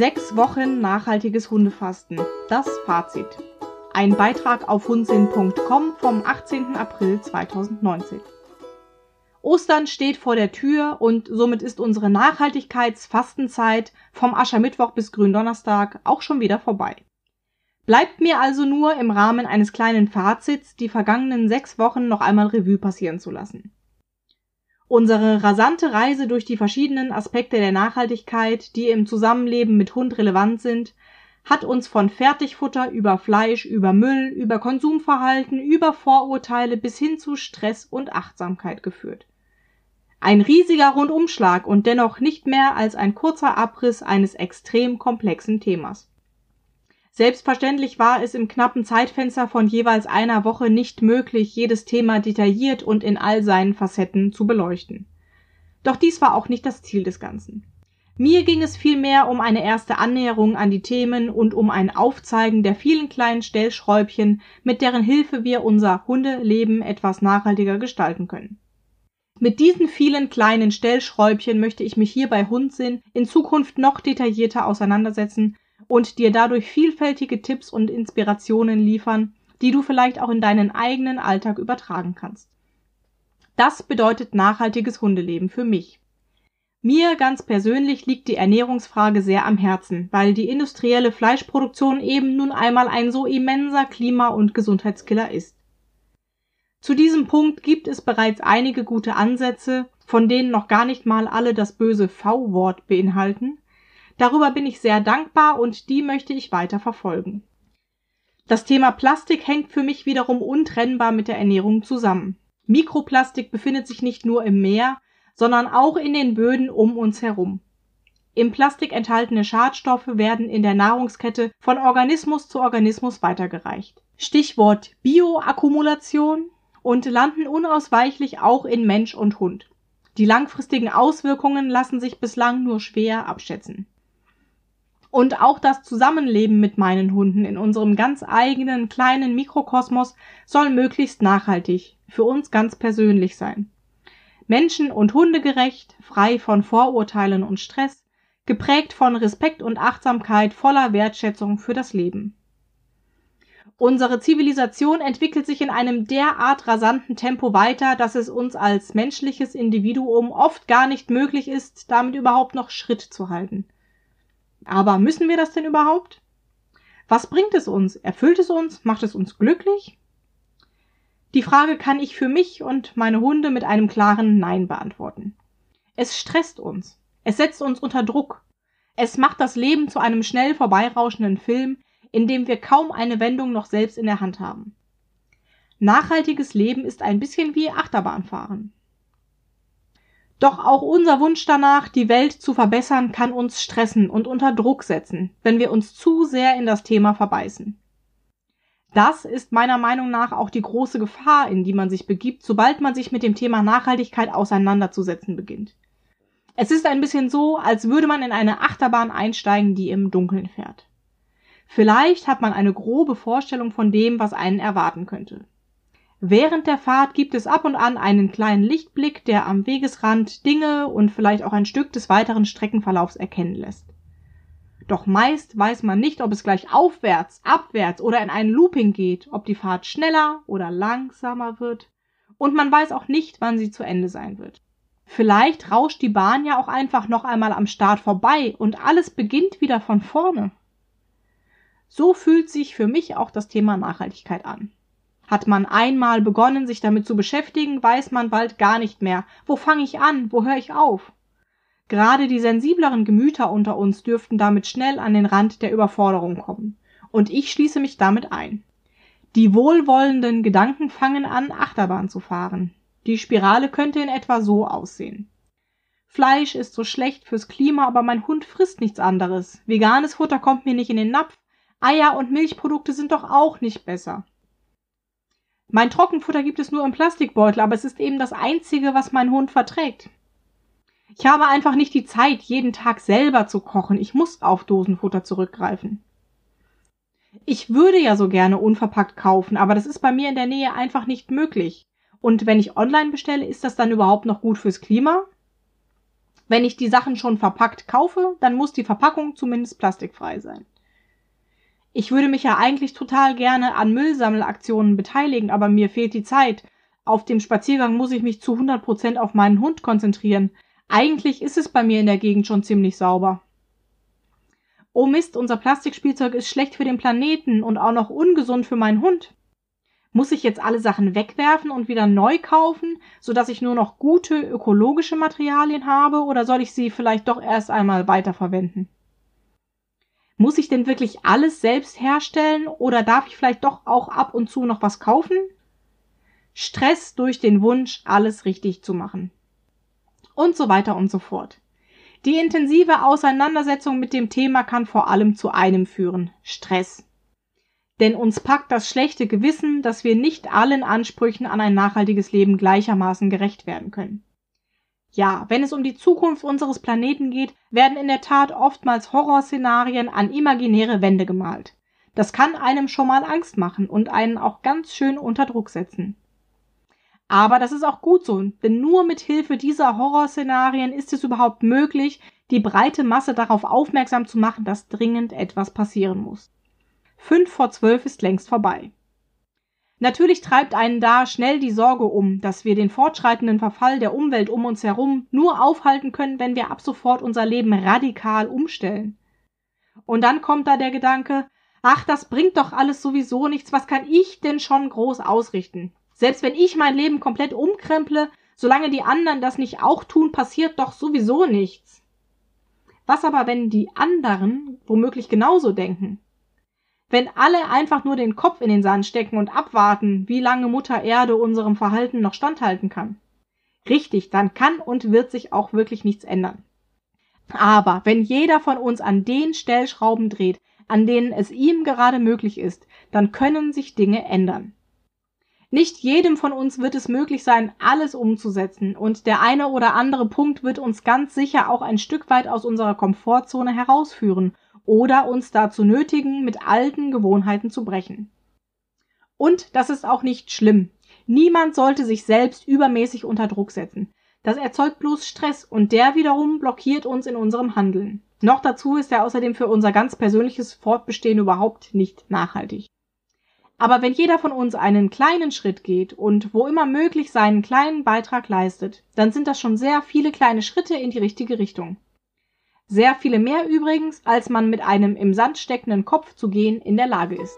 Sechs Wochen nachhaltiges Hundefasten. Das Fazit. Ein Beitrag auf hundsinn.com vom 18. April 2019. Ostern steht vor der Tür und somit ist unsere Nachhaltigkeitsfastenzeit vom Aschermittwoch bis Gründonnerstag auch schon wieder vorbei. Bleibt mir also nur im Rahmen eines kleinen Fazits die vergangenen sechs Wochen noch einmal Revue passieren zu lassen. Unsere rasante Reise durch die verschiedenen Aspekte der Nachhaltigkeit, die im Zusammenleben mit Hund relevant sind, hat uns von Fertigfutter über Fleisch, über Müll, über Konsumverhalten, über Vorurteile bis hin zu Stress und Achtsamkeit geführt. Ein riesiger Rundumschlag und dennoch nicht mehr als ein kurzer Abriss eines extrem komplexen Themas. Selbstverständlich war es im knappen Zeitfenster von jeweils einer Woche nicht möglich, jedes Thema detailliert und in all seinen Facetten zu beleuchten. Doch dies war auch nicht das Ziel des Ganzen. Mir ging es vielmehr um eine erste Annäherung an die Themen und um ein Aufzeigen der vielen kleinen Stellschräubchen, mit deren Hilfe wir unser Hundeleben etwas nachhaltiger gestalten können. Mit diesen vielen kleinen Stellschräubchen möchte ich mich hier bei Hundsinn in Zukunft noch detaillierter auseinandersetzen und dir dadurch vielfältige Tipps und Inspirationen liefern, die du vielleicht auch in deinen eigenen Alltag übertragen kannst. Das bedeutet nachhaltiges Hundeleben für mich. Mir ganz persönlich liegt die Ernährungsfrage sehr am Herzen, weil die industrielle Fleischproduktion eben nun einmal ein so immenser Klima- und Gesundheitskiller ist. Zu diesem Punkt gibt es bereits einige gute Ansätze, von denen noch gar nicht mal alle das böse V-Wort beinhalten, Darüber bin ich sehr dankbar und die möchte ich weiter verfolgen. Das Thema Plastik hängt für mich wiederum untrennbar mit der Ernährung zusammen. Mikroplastik befindet sich nicht nur im Meer, sondern auch in den Böden um uns herum. Im Plastik enthaltene Schadstoffe werden in der Nahrungskette von Organismus zu Organismus weitergereicht. Stichwort Bioakkumulation und landen unausweichlich auch in Mensch und Hund. Die langfristigen Auswirkungen lassen sich bislang nur schwer abschätzen. Und auch das Zusammenleben mit meinen Hunden in unserem ganz eigenen kleinen Mikrokosmos soll möglichst nachhaltig, für uns ganz persönlich sein. Menschen- und Hundegerecht, frei von Vorurteilen und Stress, geprägt von Respekt und Achtsamkeit voller Wertschätzung für das Leben. Unsere Zivilisation entwickelt sich in einem derart rasanten Tempo weiter, dass es uns als menschliches Individuum oft gar nicht möglich ist, damit überhaupt noch Schritt zu halten. Aber müssen wir das denn überhaupt? Was bringt es uns? Erfüllt es uns? Macht es uns glücklich? Die Frage kann ich für mich und meine Hunde mit einem klaren Nein beantworten. Es stresst uns. Es setzt uns unter Druck. Es macht das Leben zu einem schnell vorbeirauschenden Film, in dem wir kaum eine Wendung noch selbst in der Hand haben. Nachhaltiges Leben ist ein bisschen wie Achterbahnfahren. Doch auch unser Wunsch danach, die Welt zu verbessern, kann uns stressen und unter Druck setzen, wenn wir uns zu sehr in das Thema verbeißen. Das ist meiner Meinung nach auch die große Gefahr, in die man sich begibt, sobald man sich mit dem Thema Nachhaltigkeit auseinanderzusetzen beginnt. Es ist ein bisschen so, als würde man in eine Achterbahn einsteigen, die im Dunkeln fährt. Vielleicht hat man eine grobe Vorstellung von dem, was einen erwarten könnte. Während der Fahrt gibt es ab und an einen kleinen Lichtblick, der am Wegesrand Dinge und vielleicht auch ein Stück des weiteren Streckenverlaufs erkennen lässt. Doch meist weiß man nicht, ob es gleich aufwärts, abwärts oder in ein Looping geht, ob die Fahrt schneller oder langsamer wird, und man weiß auch nicht, wann sie zu Ende sein wird. Vielleicht rauscht die Bahn ja auch einfach noch einmal am Start vorbei und alles beginnt wieder von vorne. So fühlt sich für mich auch das Thema Nachhaltigkeit an. Hat man einmal begonnen, sich damit zu beschäftigen, weiß man bald gar nicht mehr. Wo fange ich an? Wo höre ich auf? Gerade die sensibleren Gemüter unter uns dürften damit schnell an den Rand der Überforderung kommen. Und ich schließe mich damit ein. Die wohlwollenden Gedanken fangen an, Achterbahn zu fahren. Die Spirale könnte in etwa so aussehen. Fleisch ist so schlecht fürs Klima, aber mein Hund frisst nichts anderes. Veganes Futter kommt mir nicht in den Napf. Eier und Milchprodukte sind doch auch nicht besser. Mein Trockenfutter gibt es nur im Plastikbeutel, aber es ist eben das einzige, was mein Hund verträgt. Ich habe einfach nicht die Zeit, jeden Tag selber zu kochen. Ich muss auf Dosenfutter zurückgreifen. Ich würde ja so gerne unverpackt kaufen, aber das ist bei mir in der Nähe einfach nicht möglich. Und wenn ich online bestelle, ist das dann überhaupt noch gut fürs Klima? Wenn ich die Sachen schon verpackt kaufe, dann muss die Verpackung zumindest plastikfrei sein. Ich würde mich ja eigentlich total gerne an Müllsammelaktionen beteiligen, aber mir fehlt die Zeit. Auf dem Spaziergang muss ich mich zu 100 Prozent auf meinen Hund konzentrieren. Eigentlich ist es bei mir in der Gegend schon ziemlich sauber. Oh Mist, unser Plastikspielzeug ist schlecht für den Planeten und auch noch ungesund für meinen Hund. Muss ich jetzt alle Sachen wegwerfen und wieder neu kaufen, sodass ich nur noch gute ökologische Materialien habe, oder soll ich sie vielleicht doch erst einmal weiterverwenden? Muss ich denn wirklich alles selbst herstellen oder darf ich vielleicht doch auch ab und zu noch was kaufen? Stress durch den Wunsch, alles richtig zu machen. Und so weiter und so fort. Die intensive Auseinandersetzung mit dem Thema kann vor allem zu einem führen, Stress denn uns packt das schlechte Gewissen, dass wir nicht allen Ansprüchen an ein nachhaltiges Leben gleichermaßen gerecht werden können. Ja, wenn es um die Zukunft unseres Planeten geht, werden in der Tat oftmals Horrorszenarien an imaginäre Wände gemalt. Das kann einem schon mal Angst machen und einen auch ganz schön unter Druck setzen. Aber das ist auch gut so, denn nur mit Hilfe dieser Horrorszenarien ist es überhaupt möglich, die breite Masse darauf aufmerksam zu machen, dass dringend etwas passieren muss. Fünf vor zwölf ist längst vorbei. Natürlich treibt einen da schnell die Sorge um, dass wir den fortschreitenden Verfall der Umwelt um uns herum nur aufhalten können, wenn wir ab sofort unser Leben radikal umstellen. Und dann kommt da der Gedanke, ach, das bringt doch alles sowieso nichts, was kann ich denn schon groß ausrichten? Selbst wenn ich mein Leben komplett umkremple, solange die anderen das nicht auch tun, passiert doch sowieso nichts. Was aber, wenn die anderen womöglich genauso denken? Wenn alle einfach nur den Kopf in den Sand stecken und abwarten, wie lange Mutter Erde unserem Verhalten noch standhalten kann. Richtig, dann kann und wird sich auch wirklich nichts ändern. Aber wenn jeder von uns an den Stellschrauben dreht, an denen es ihm gerade möglich ist, dann können sich Dinge ändern. Nicht jedem von uns wird es möglich sein, alles umzusetzen, und der eine oder andere Punkt wird uns ganz sicher auch ein Stück weit aus unserer Komfortzone herausführen oder uns dazu nötigen, mit alten Gewohnheiten zu brechen. Und das ist auch nicht schlimm. Niemand sollte sich selbst übermäßig unter Druck setzen. Das erzeugt bloß Stress und der wiederum blockiert uns in unserem Handeln. Noch dazu ist er außerdem für unser ganz persönliches Fortbestehen überhaupt nicht nachhaltig. Aber wenn jeder von uns einen kleinen Schritt geht und wo immer möglich seinen kleinen Beitrag leistet, dann sind das schon sehr viele kleine Schritte in die richtige Richtung. Sehr viele mehr übrigens, als man mit einem im Sand steckenden Kopf zu gehen in der Lage ist.